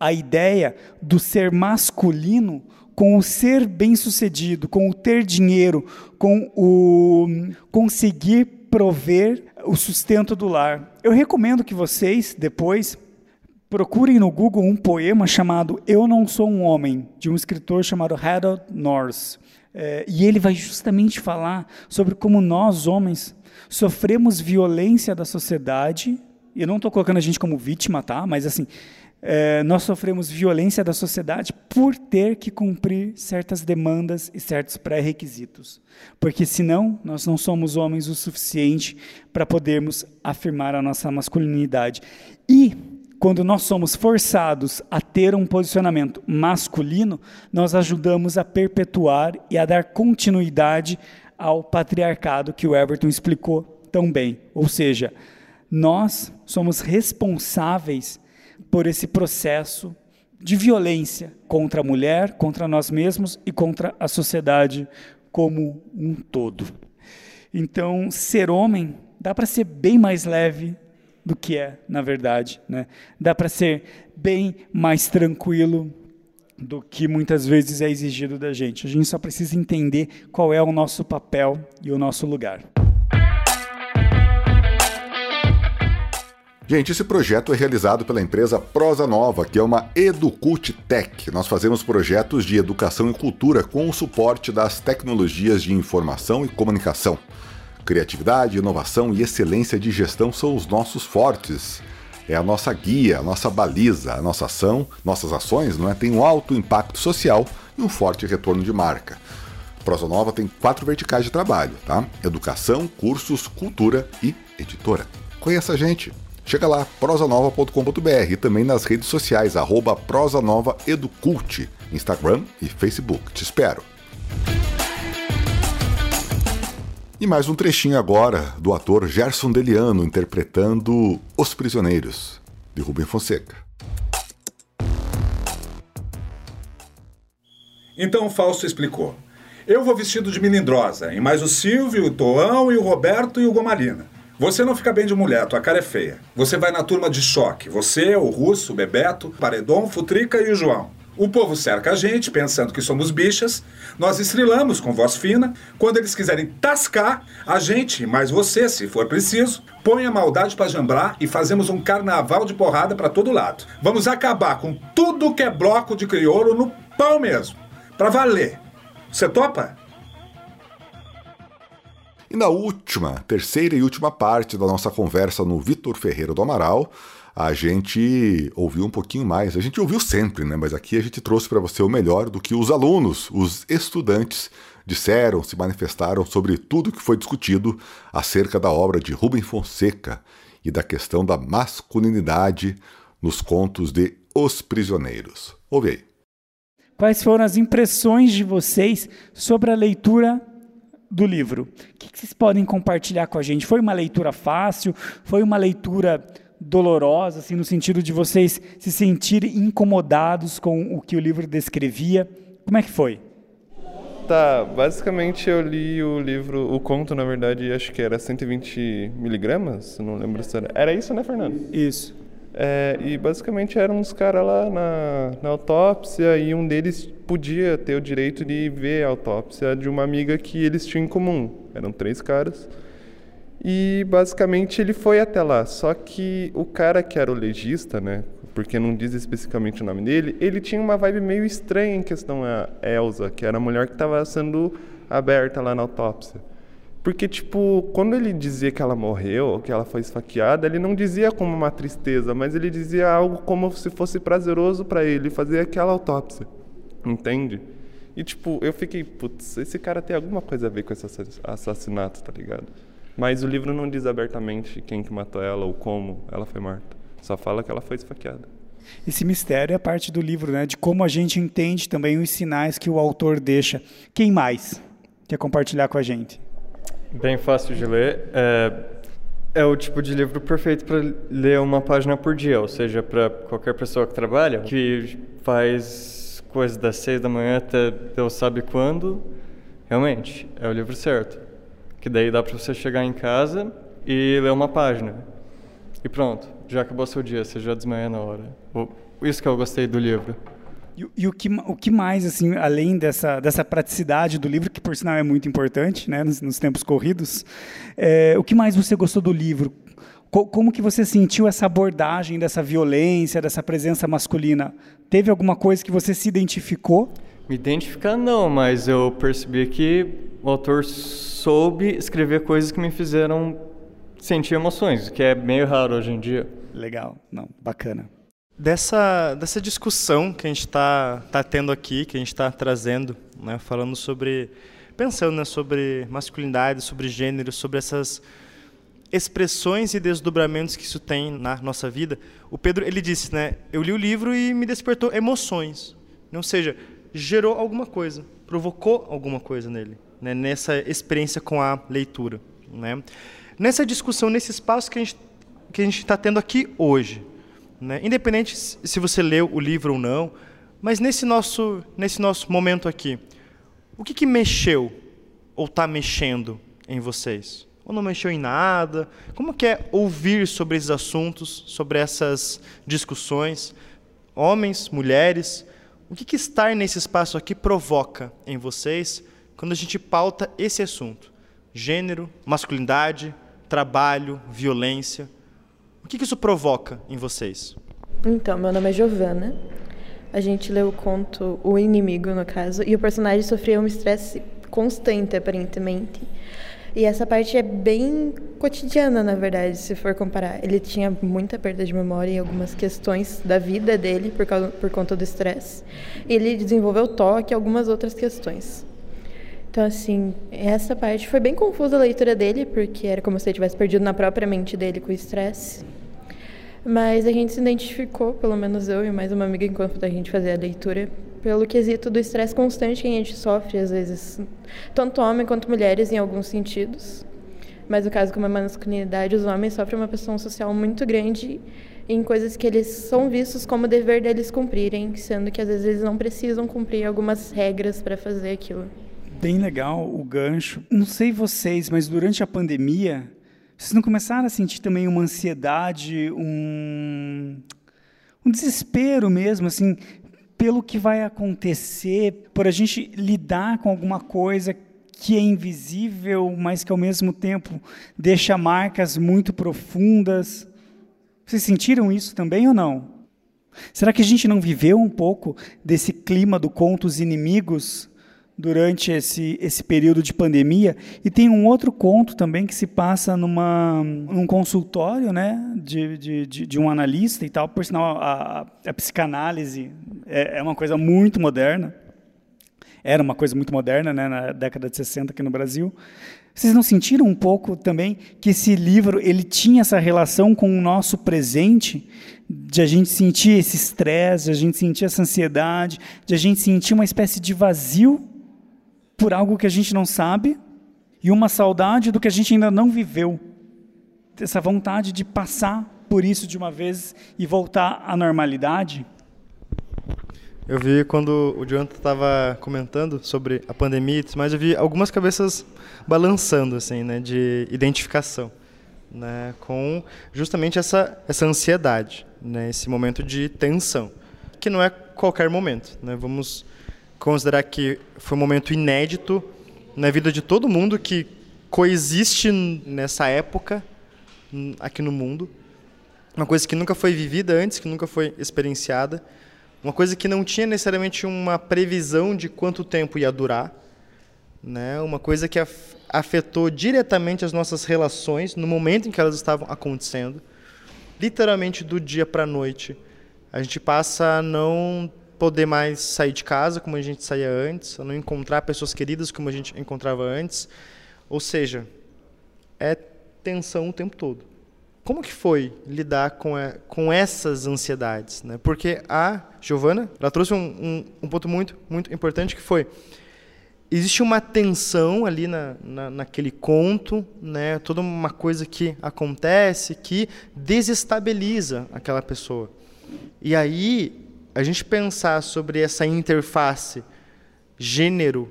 a ideia do ser masculino com o ser bem-sucedido, com o ter dinheiro, com o conseguir prover o sustento do lar. Eu recomendo que vocês depois procurem no Google um poema chamado Eu Não Sou um Homem, de um escritor chamado Harold Norse. É, e ele vai justamente falar sobre como nós, homens, sofremos violência da sociedade. Eu não estou colocando a gente como vítima, tá? Mas assim, é, nós sofremos violência da sociedade por ter que cumprir certas demandas e certos pré-requisitos. Porque senão nós não somos homens o suficiente para podermos afirmar a nossa masculinidade. E quando nós somos forçados a ter um posicionamento masculino, nós ajudamos a perpetuar e a dar continuidade ao patriarcado que o Everton explicou tão bem. Ou seja, nós somos responsáveis por esse processo de violência contra a mulher, contra nós mesmos e contra a sociedade como um todo. Então, ser homem dá para ser bem mais leve do que é, na verdade. Né? Dá para ser bem mais tranquilo do que muitas vezes é exigido da gente. A gente só precisa entender qual é o nosso papel e o nosso lugar. Gente, esse projeto é realizado pela empresa Prosa Nova, que é uma Educult Tech. Nós fazemos projetos de educação e cultura com o suporte das tecnologias de informação e comunicação. Criatividade, inovação e excelência de gestão são os nossos fortes. É a nossa guia, a nossa baliza, a nossa ação, nossas ações não é? têm um alto impacto social e um forte retorno de marca. Prosa Nova tem quatro verticais de trabalho, tá? Educação, cursos, cultura e editora. Conheça a gente. Chega lá, prosanova.com.br e também nas redes sociais, arroba prosanovaeducult, Instagram e Facebook. Te espero. E mais um trechinho agora do ator Gerson Deliano interpretando Os Prisioneiros, de Rubem Fonseca. Então o Fausto explicou. Eu vou vestido de melindrosa, e mais o Silvio, o Toão e o Roberto e o Gomalina. Você não fica bem de mulher, tua cara é feia. Você vai na turma de choque. Você, o Russo, o Bebeto, Paredon, Futrica e o João. O povo cerca a gente, pensando que somos bichas. Nós estrilamos com voz fina. Quando eles quiserem tascar, a gente, mas você, se for preciso, põe a maldade para jambrar e fazemos um carnaval de porrada para todo lado. Vamos acabar com tudo que é bloco de crioulo no pau mesmo. Para valer. Você topa? E na última, terceira e última parte da nossa conversa no Vitor Ferreira do Amaral, a gente ouviu um pouquinho mais. A gente ouviu sempre, né? Mas aqui a gente trouxe para você o melhor do que os alunos, os estudantes disseram, se manifestaram sobre tudo que foi discutido acerca da obra de Rubem Fonseca e da questão da masculinidade nos contos de Os Prisioneiros. Ouve aí. Quais foram as impressões de vocês sobre a leitura do livro? O que vocês podem compartilhar com a gente? Foi uma leitura fácil? Foi uma leitura dolorosa, assim, no sentido de vocês se sentirem incomodados com o que o livro descrevia. Como é que foi? Tá, basicamente eu li o livro, o conto, na verdade, acho que era 120 miligramas, não lembro se era. Era isso, né, Fernando? Isso. É, e basicamente eram uns caras lá na, na autópsia e um deles podia ter o direito de ver a autópsia de uma amiga que eles tinham em comum. Eram três caras. E basicamente ele foi até lá. Só que o cara que era o legista, né? Porque não diz especificamente o nome dele, ele tinha uma vibe meio estranha em questão a Elsa, que era a mulher que estava sendo aberta lá na autópsia. Porque, tipo, quando ele dizia que ela morreu, que ela foi esfaqueada, ele não dizia como uma tristeza, mas ele dizia algo como se fosse prazeroso para ele fazer aquela autópsia. Entende? E, tipo, eu fiquei, putz, esse cara tem alguma coisa a ver com esse assassinato, tá ligado? Mas o livro não diz abertamente quem que matou ela ou como ela foi morta. Só fala que ela foi esfaqueada. Esse mistério é parte do livro, né? De como a gente entende também os sinais que o autor deixa. Quem mais quer compartilhar com a gente? Bem fácil de ler. É, É o tipo de livro perfeito para ler uma página por dia, ou seja, para qualquer pessoa que trabalha, que faz coisas das seis da manhã até Deus sabe quando, realmente, é o livro certo. Que daí dá para você chegar em casa e ler uma página. E pronto, já acabou seu dia, você já desmaia na hora. Isso que eu gostei do livro. E, e, o, que, o que mais, assim, além dessa, dessa praticidade do livro, que por sinal é muito importante, né, nos, nos tempos corridos, é, o que mais você gostou do livro? Co, como que você sentiu essa abordagem dessa violência, dessa presença masculina? Teve alguma coisa que você se identificou? Me identificar não, mas eu percebi que o autor soube escrever coisas que me fizeram sentir emoções, que é meio raro hoje em dia. Legal, não, bacana dessa, dessa discussão que a gente está tá tendo aqui, que a gente está trazendo, né, falando sobre, pensando né, sobre masculinidade, sobre gênero, sobre essas expressões e desdobramentos que isso tem na nossa vida. O Pedro ele disse, né, eu li o livro e me despertou emoções, ou seja, gerou alguma coisa, provocou alguma coisa nele, né, nessa experiência com a leitura, né. Nessa discussão, nesse espaço que a gente que a gente está tendo aqui hoje, né? Independente se você leu o livro ou não, mas nesse nosso, nesse nosso momento aqui, o que, que mexeu ou está mexendo em vocês? Ou não mexeu em nada? Como que é ouvir sobre esses assuntos, sobre essas discussões? Homens, mulheres, o que, que estar nesse espaço aqui provoca em vocês quando a gente pauta esse assunto? Gênero, masculinidade, trabalho, violência. O que, isso provoca em vocês? Então, meu nome é Giovana. A gente leu o conto O Inimigo, no caso, e o personagem sofria um estresse constante, aparentemente. E essa parte é bem cotidiana, na verdade, se for comparar. Ele tinha muita perda de memória em algumas questões da vida dele por, causa, por conta do estresse. Ele desenvolveu toque e algumas outras questões. Então, assim, essa parte foi bem confusa a leitura dele, porque era como se ele tivesse perdido na própria mente dele com o estresse. Mas a gente se identificou, pelo menos eu e mais uma amiga, enquanto a gente fazia a leitura, pelo quesito do estresse constante que a gente sofre, às vezes, tanto homem quanto mulheres, em alguns sentidos. Mas no caso, como a masculinidade, os homens sofrem uma pressão social muito grande em coisas que eles são vistos como dever deles cumprirem, sendo que às vezes eles não precisam cumprir algumas regras para fazer aquilo. Bem legal o gancho. Não sei vocês, mas durante a pandemia, vocês não começaram a sentir também uma ansiedade, um, um desespero mesmo, assim, pelo que vai acontecer, por a gente lidar com alguma coisa que é invisível, mas que ao mesmo tempo deixa marcas muito profundas. Vocês sentiram isso também ou não? Será que a gente não viveu um pouco desse clima do conto Os Inimigos durante esse, esse período de pandemia. E tem um outro conto também que se passa numa, num consultório né, de, de, de, de um analista e tal. Por sinal, a, a psicanálise é, é, uma coisa muito moderna. Era uma coisa muito moderna né, na década de 60 aqui no Brasil. Vocês não sentiram um pouco também que esse livro ele tinha essa relação com o nosso presente, de a gente sentir esse estresse, de a gente sentir essa ansiedade, de a gente sentir uma espécie de vazio por algo que a gente não sabe e uma saudade do que a gente ainda não viveu. Essa vontade de passar por isso de uma vez e voltar à normalidade. Eu vi quando o Jonathan estava comentando sobre a pandemia, mas eu vi algumas cabeças balançando assim, né, de identificação, né, com justamente essa essa ansiedade, né, esse momento de tensão, que não é qualquer momento, né? Vamos considerar que foi um momento inédito na vida de todo mundo que coexiste nessa época aqui no mundo. Uma coisa que nunca foi vivida antes, que nunca foi experienciada. Uma coisa que não tinha necessariamente uma previsão de quanto tempo ia durar. Né? Uma coisa que afetou diretamente as nossas relações no momento em que elas estavam acontecendo. Literalmente do dia para a noite. A gente passa a não poder mais sair de casa como a gente saía antes, a não encontrar pessoas queridas como a gente encontrava antes. Ou seja, é tensão o tempo todo. Como que foi lidar com, a, com essas ansiedades? Né? Porque a Giovana ela trouxe um, um, um ponto muito, muito importante que foi existe uma tensão ali na, na, naquele conto, né? toda uma coisa que acontece que desestabiliza aquela pessoa. E aí, a gente pensar sobre essa interface gênero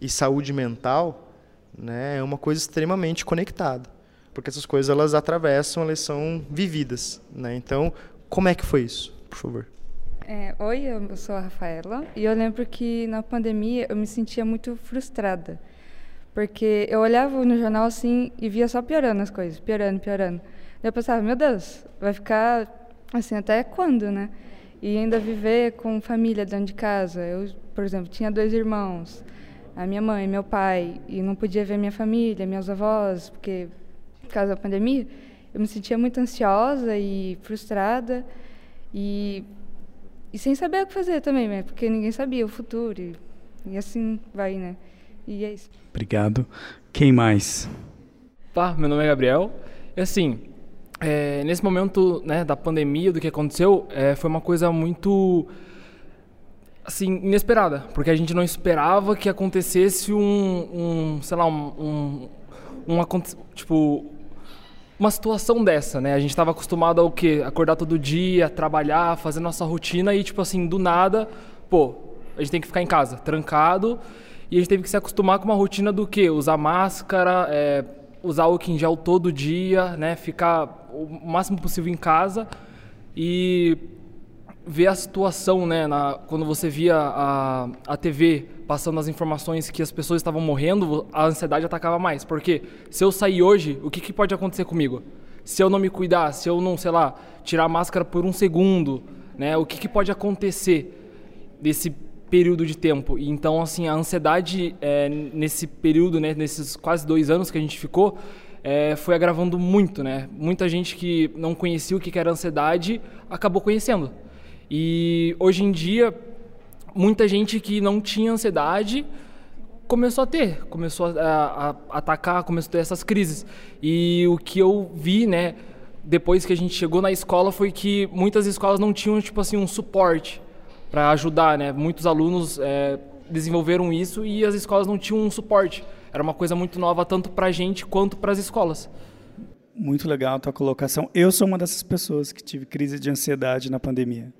e saúde mental né, é uma coisa extremamente conectada. Porque essas coisas elas atravessam, elas são vividas. Né? Então, como é que foi isso, por favor? É, oi, eu sou a Rafaela e eu lembro que na pandemia eu me sentia muito frustrada. Porque eu olhava no jornal assim e via só piorando as coisas, piorando, piorando. Eu pensava, meu Deus, vai ficar assim até quando, né? E ainda viver com família dentro de casa. Eu, por exemplo, tinha dois irmãos, a minha mãe, meu pai, e não podia ver minha família, meus avós, porque por causa da pandemia, eu me sentia muito ansiosa e frustrada. E e sem saber o que fazer também, né? Porque ninguém sabia o futuro. E, e assim vai, né? E é isso. Obrigado. Quem mais? Tá, meu nome é Gabriel. E assim, é, nesse momento né, da pandemia, do que aconteceu, é, foi uma coisa muito assim inesperada, porque a gente não esperava que acontecesse um, um sei lá, um, um, um tipo uma situação dessa, né? A gente estava acostumado ao quê? Acordar todo dia, trabalhar, fazer nossa rotina e, tipo assim, do nada, pô, a gente tem que ficar em casa, trancado, e a gente teve que se acostumar com uma rotina do quê? Usar máscara, é, usar álcool em gel todo dia, né? Ficar o máximo possível em casa e ver a situação, né? Na, quando você via a, a TV passando as informações que as pessoas estavam morrendo, a ansiedade atacava mais. Porque se eu sair hoje, o que, que pode acontecer comigo? Se eu não me cuidar, se eu não, sei lá, tirar a máscara por um segundo, né? O que, que pode acontecer desse período de tempo? Então, assim, a ansiedade é, nesse período, né? Nesses quase dois anos que a gente ficou, é, foi agravando muito, né? Muita gente que não conhecia o que era ansiedade acabou conhecendo. E hoje em dia, muita gente que não tinha ansiedade começou a ter, começou a, a, a, atacar, começou a ter essas crises. E o que eu vi, né, depois que a gente chegou na escola foi que muitas escolas não tinham tipo assim um suporte para ajudar, né? Muitos alunos é, desenvolveram isso e as escolas não tinham um suporte. Era uma coisa muito nova tanto para a gente quanto para as escolas. Muito legal a tua colocação. Eu sou uma dessas pessoas que tive crise de ansiedade na pandemia.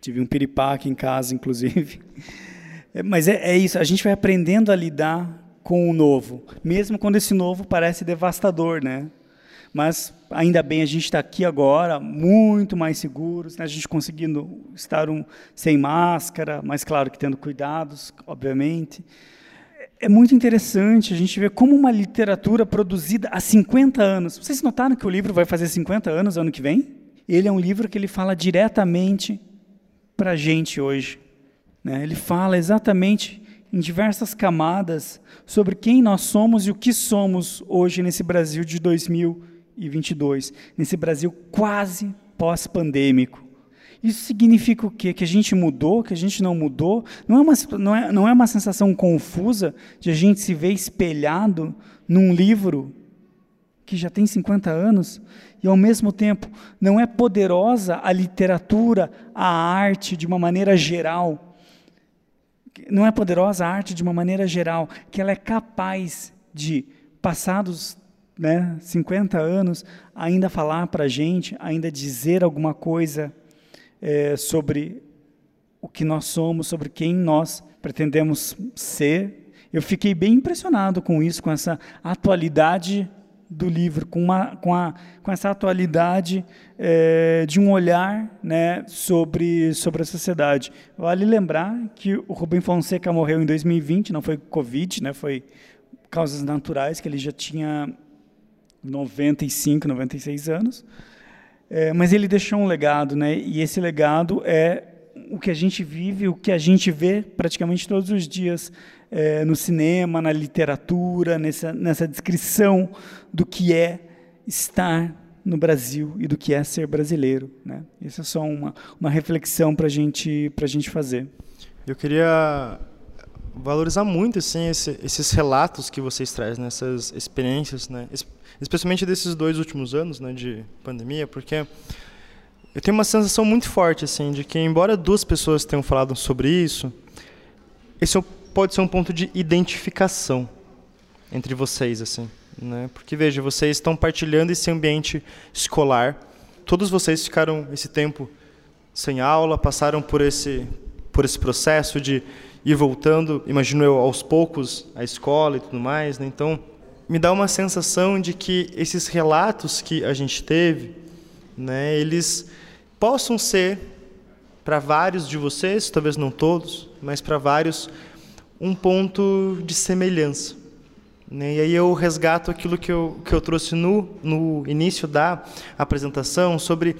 Tive um piripaque em casa, inclusive. É, mas é, é isso, a gente vai aprendendo a lidar com o novo, mesmo quando esse novo parece devastador, né? Mas ainda bem a gente está aqui agora, muito mais seguros, né? a gente conseguindo estar um, sem máscara, mas claro que tendo cuidados, obviamente. É muito interessante a gente ver como uma literatura produzida há 50 anos. Vocês notaram que o livro vai fazer 50 anos ano que vem? Ele é um livro que ele fala diretamente para a gente hoje. Né? Ele fala exatamente em diversas camadas sobre quem nós somos e o que somos hoje nesse Brasil de 2022, nesse Brasil quase pós-pandêmico. Isso significa o quê? Que a gente mudou, que a gente não mudou? Não é uma, não é, não é uma sensação confusa de a gente se ver espelhado num livro que já tem 50 anos, e ao mesmo tempo não é poderosa a literatura, a arte de uma maneira geral. Não é poderosa a arte de uma maneira geral, que ela é capaz de, passados né, 50 anos, ainda falar para a gente, ainda dizer alguma coisa é, sobre o que nós somos, sobre quem nós pretendemos ser. Eu fiquei bem impressionado com isso, com essa atualidade do livro, com, uma, com, a, com essa atualidade é, de um olhar né, sobre, sobre a sociedade. Vale lembrar que o Rubem Fonseca morreu em 2020, não foi Covid, né, foi causas naturais, que ele já tinha 95, 96 anos. É, mas ele deixou um legado, né, e esse legado é o que a gente vive, o que a gente vê praticamente todos os dias é, no cinema, na literatura, nessa, nessa descrição do que é estar no Brasil e do que é ser brasileiro. Né? Isso é só uma, uma reflexão para gente, a gente fazer. Eu queria valorizar muito assim, esse, esses relatos que vocês trazem, nessas experiências, né? Especialmente desses dois últimos anos né, de pandemia, porque eu tenho uma sensação muito forte assim de que embora duas pessoas tenham falado sobre isso, esse é pode ser um ponto de identificação entre vocês, assim, né? Porque veja, vocês estão partilhando esse ambiente escolar. Todos vocês ficaram esse tempo sem aula, passaram por esse por esse processo de ir voltando, imagino eu, aos poucos à escola e tudo mais, né? Então, me dá uma sensação de que esses relatos que a gente teve, né, eles possam ser para vários de vocês, talvez não todos, mas para vários um ponto de semelhança. Né? E aí eu resgato aquilo que eu, que eu trouxe no, no início da apresentação sobre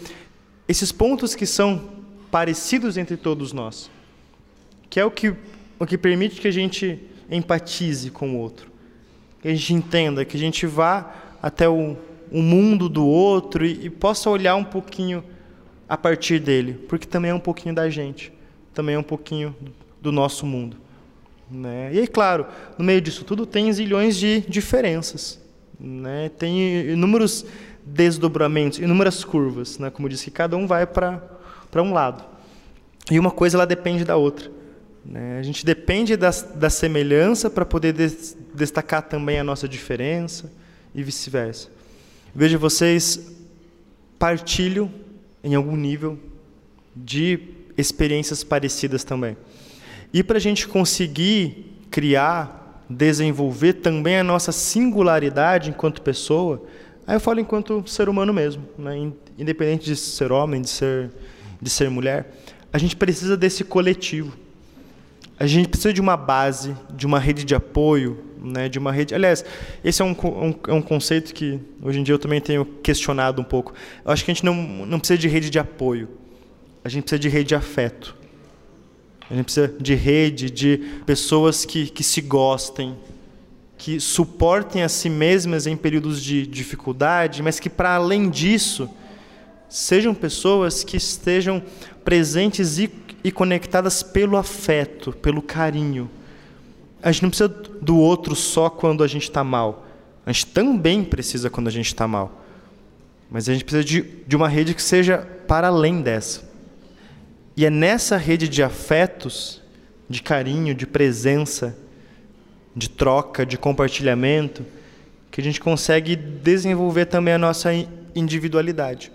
esses pontos que são parecidos entre todos nós, que é o que, o que permite que a gente empatize com o outro, que a gente entenda, que a gente vá até o, o mundo do outro e, e possa olhar um pouquinho a partir dele, porque também é um pouquinho da gente, também é um pouquinho do nosso mundo. Né? E aí, claro, no meio disso tudo tem zilhões de diferenças. Né? Tem inúmeros desdobramentos, inúmeras curvas, né? como eu disse, que cada um vai para um lado. E uma coisa ela depende da outra. Né? A gente depende da, semelhança para poder des, destacar também a nossa diferença e vice-versa. Veja, vocês partilham em algum nível de experiências parecidas também. E para a gente conseguir criar, desenvolver também a nossa singularidade enquanto pessoa, aí eu falo enquanto ser humano mesmo, né? independente de ser homem, de ser, de ser mulher, a gente precisa desse coletivo. A gente precisa de uma base, de uma rede de apoio, né, de uma rede. Aliás, esse é um, um, é um conceito que hoje em dia eu também tenho questionado um pouco. Eu acho que a gente não, não precisa de rede de apoio, a gente precisa de rede de afeto. A gente precisa de rede, de pessoas que, que se gostem, que suportem a si mesmas em períodos de dificuldade, mas que, para além disso, sejam pessoas que estejam presentes e, e conectadas pelo afeto, pelo carinho. A gente não precisa do outro só quando a gente está mal. A gente também precisa quando a gente está mal. Mas a gente precisa de, de uma rede que seja para além dessa. E é nessa rede de afetos, de carinho, de presença, de troca, de compartilhamento, que a gente consegue desenvolver também a nossa individualidade.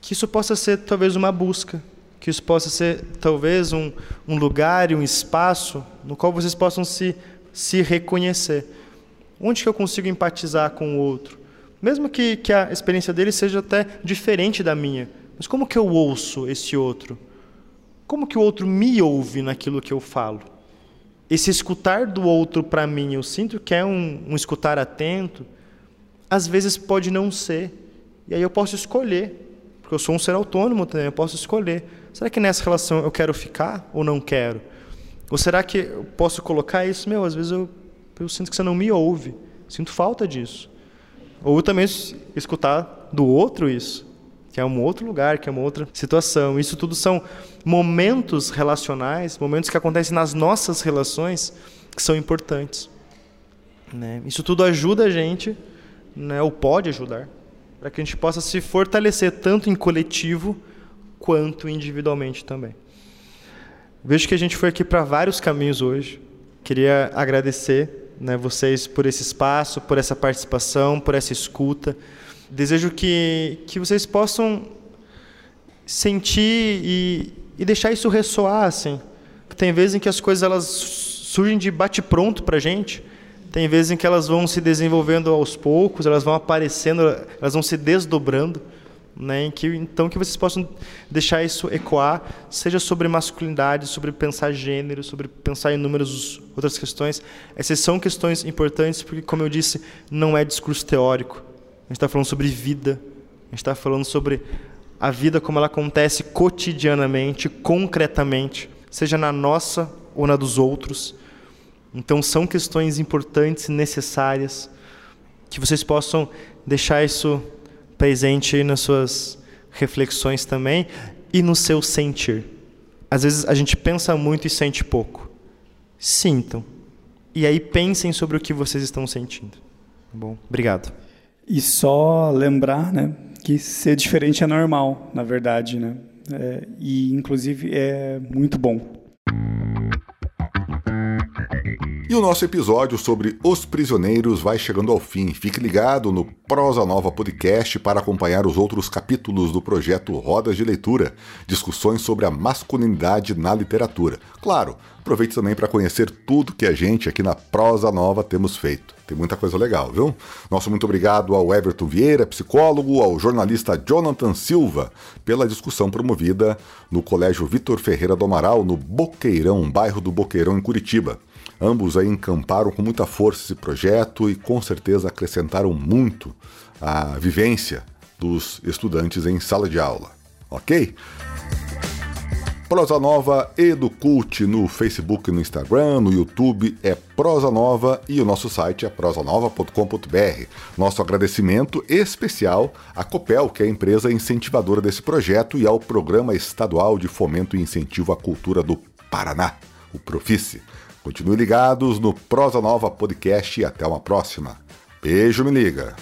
Que isso possa ser talvez uma busca, que isso possa ser talvez um, um lugar e um espaço no qual vocês possam se, se reconhecer. Onde que eu consigo empatizar com o outro? Mesmo que, que a experiência dele seja até diferente da minha, mas como que eu ouço esse outro? Como que o outro me ouve naquilo que eu falo? Esse escutar do outro para mim, eu sinto que é um, um escutar atento, às vezes pode não ser. E aí eu posso escolher, porque eu sou um ser autônomo também, eu posso escolher. Será que nessa relação eu quero ficar ou não quero? Ou será que eu posso colocar isso? Meu, às vezes eu, eu sinto que você não me ouve, sinto falta disso. Ou também escutar do outro isso que é um outro lugar, que é uma outra situação. Isso tudo são momentos relacionais, momentos que acontecem nas nossas relações que são importantes. Né? Isso tudo ajuda a gente, né, ou pode ajudar, para que a gente possa se fortalecer tanto em coletivo quanto individualmente também. Vejo que a gente foi aqui para vários caminhos hoje. Queria agradecer né, vocês por esse espaço, por essa participação, por essa escuta. Desejo que, que vocês possam sentir e, e deixar isso ressoar, assim. Tem vezes em que as coisas elas surgem de bate-pronto para a gente, tem vezes em que elas vão se desenvolvendo aos poucos, elas vão aparecendo, elas vão se desdobrando. Né, que, então que vocês possam deixar isso ecoar, seja sobre masculinidade, sobre pensar gênero, sobre pensar em inúmeras outras questões. Essas são questões importantes porque, como eu disse, não é discurso teórico, a gente está falando sobre vida. A gente está falando sobre a vida como ela acontece cotidianamente, concretamente, seja na nossa ou na dos outros. Então são questões importantes e necessárias que vocês possam deixar isso presente nas suas reflexões também e no seu sentir. Às vezes a gente pensa muito e sente pouco. Sintam. E aí pensem sobre o que vocês estão sentindo. Tá bom, obrigado. E só lembrar, né, que ser diferente é normal, na verdade, né? É, e inclusive é muito bom. E o nosso episódio sobre os prisioneiros vai chegando ao fim. Fique ligado no Prosa Nova Podcast para acompanhar os outros capítulos do projeto Rodas de Leitura, discussões sobre a masculinidade na literatura. Claro, aproveite também para conhecer tudo que a gente aqui na Prosa Nova temos feito. Tem muita coisa legal, viu? Nosso muito obrigado ao Everton Vieira, psicólogo, ao jornalista Jonathan Silva, pela discussão promovida no Colégio Vitor Ferreira do Amaral, no Boqueirão, bairro do Boqueirão, em Curitiba. Ambos aí encamparam com muita força esse projeto e com certeza acrescentaram muito à vivência dos estudantes em sala de aula. Ok? Prosa Nova Educult no Facebook no Instagram, no YouTube é Prosa Nova e o nosso site é prosanova.com.br. Nosso agradecimento especial à Copel, que é a empresa incentivadora desse projeto, e ao Programa Estadual de Fomento e Incentivo à Cultura do Paraná, o Profice. Continue ligados no Prosa Nova Podcast e até uma próxima. Beijo, me liga.